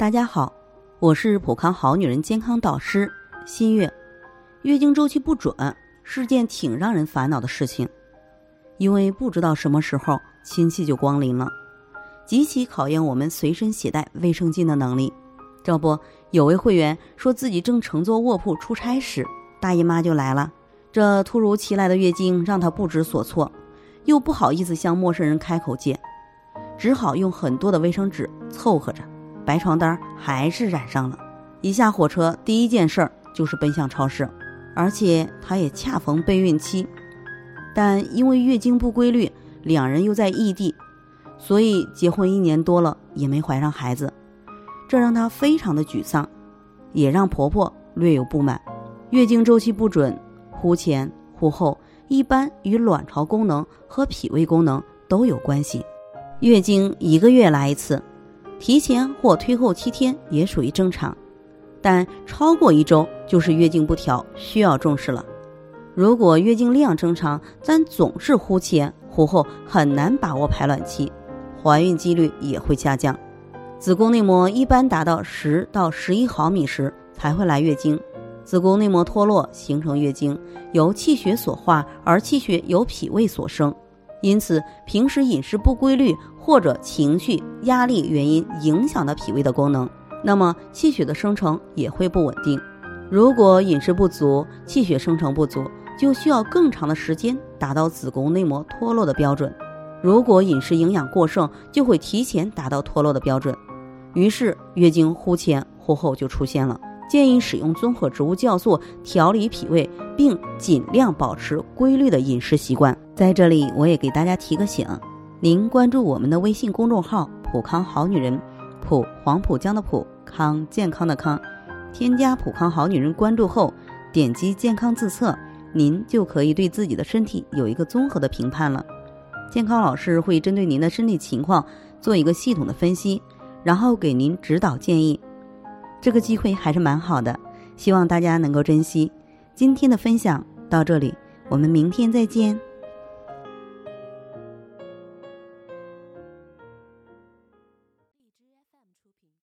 大家好，我是普康好女人健康导师新月。月经周期不准是件挺让人烦恼的事情，因为不知道什么时候亲戚就光临了，极其考验我们随身携带卫生巾的能力。这不，有位会员说自己正乘坐卧铺出差时，大姨妈就来了。这突如其来的月经让她不知所措，又不好意思向陌生人开口借，只好用很多的卫生纸凑合着。白床单还是染上了，一下火车第一件事儿就是奔向超市，而且她也恰逢备孕期，但因为月经不规律，两人又在异地，所以结婚一年多了也没怀上孩子，这让她非常的沮丧，也让婆婆略有不满。月经周期不准，忽前忽后，一般与卵巢功能和脾胃功能都有关系。月经一个月来一次。提前或推后七天也属于正常，但超过一周就是月经不调，需要重视了。如果月经量正常，但总是忽前忽后，很难把握排卵期，怀孕几率也会下降。子宫内膜一般达到十到十一毫米时才会来月经。子宫内膜脱落形成月经，由气血所化，而气血由脾胃所生。因此，平时饮食不规律或者情绪压力原因影响的脾胃的功能，那么气血的生成也会不稳定。如果饮食不足，气血生成不足，就需要更长的时间达到子宫内膜脱落的标准；如果饮食营养过剩，就会提前达到脱落的标准。于是月经忽前忽后就出现了。建议使用综合植物酵素调理脾胃，并尽量保持规律的饮食习惯。在这里，我也给大家提个醒：您关注我们的微信公众号“普康好女人”，普黄浦江的普康健康的康，添加“普康好女人”关注后，点击健康自测，您就可以对自己的身体有一个综合的评判了。健康老师会针对您的身体情况做一个系统的分析，然后给您指导建议。这个机会还是蛮好的，希望大家能够珍惜。今天的分享到这里，我们明天再见。